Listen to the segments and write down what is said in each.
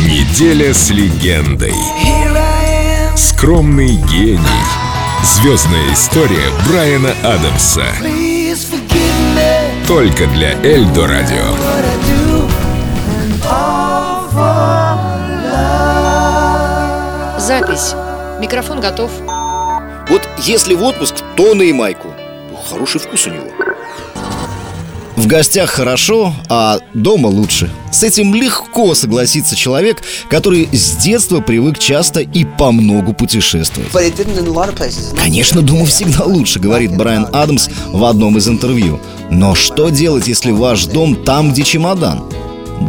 Неделя с легендой. Скромный гений. Звездная история Брайана Адамса. Только для Эльдо Радио. Запись. Микрофон готов. Вот если в отпуск, то на Ямайку. Хороший вкус у него. В гостях хорошо, а дома лучше. С этим легко согласится человек, который с детства привык часто и по многу путешествовать. Конечно, дома всегда лучше, говорит Брайан Адамс в одном из интервью. Но что делать, если ваш дом там, где чемодан?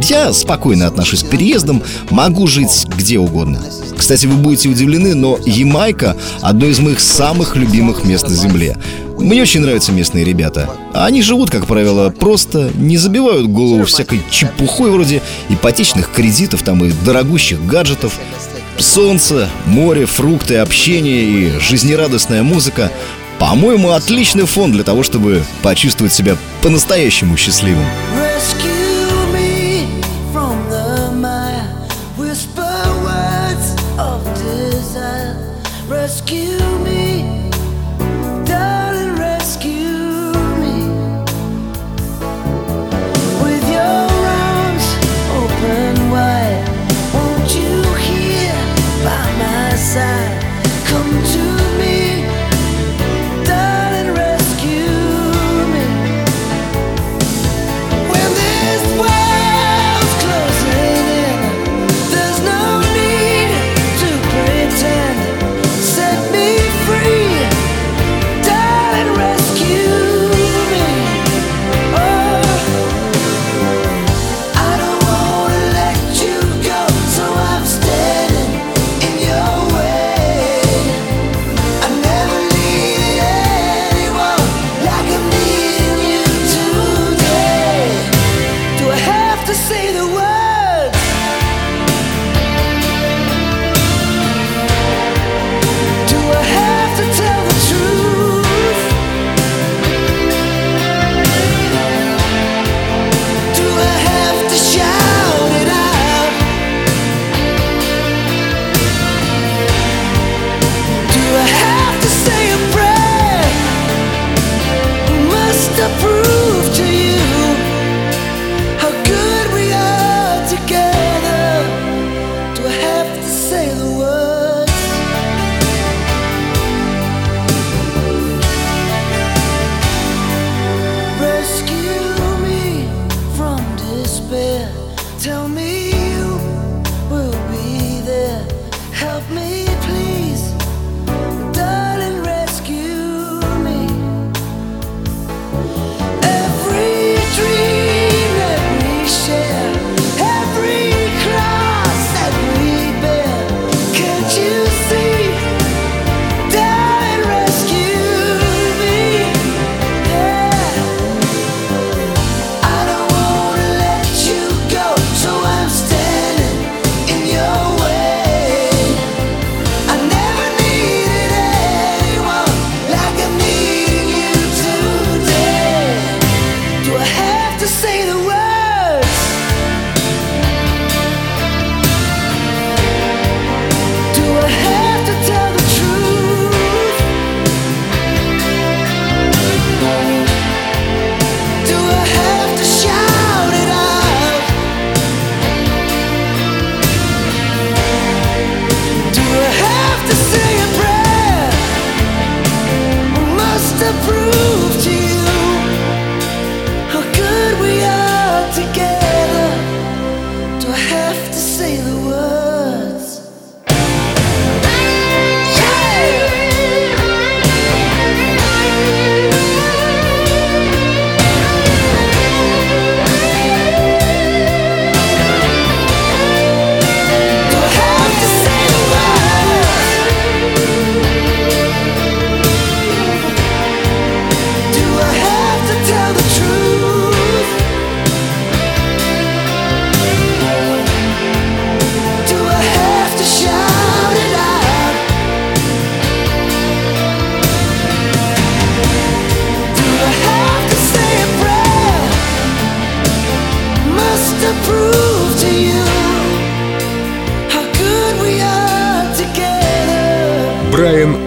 Я спокойно отношусь к переездам, могу жить где угодно. Кстати, вы будете удивлены, но Ямайка – одно из моих самых любимых мест на Земле. Мне очень нравятся местные ребята. Они живут, как правило, просто, не забивают голову всякой чепухой вроде ипотечных кредитов там и дорогущих гаджетов. Солнце, море, фрукты, общение и жизнерадостная музыка – по-моему, отличный фон для того, чтобы почувствовать себя по-настоящему счастливым. rescue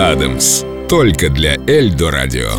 Адамс. Только для Эльдо Радио.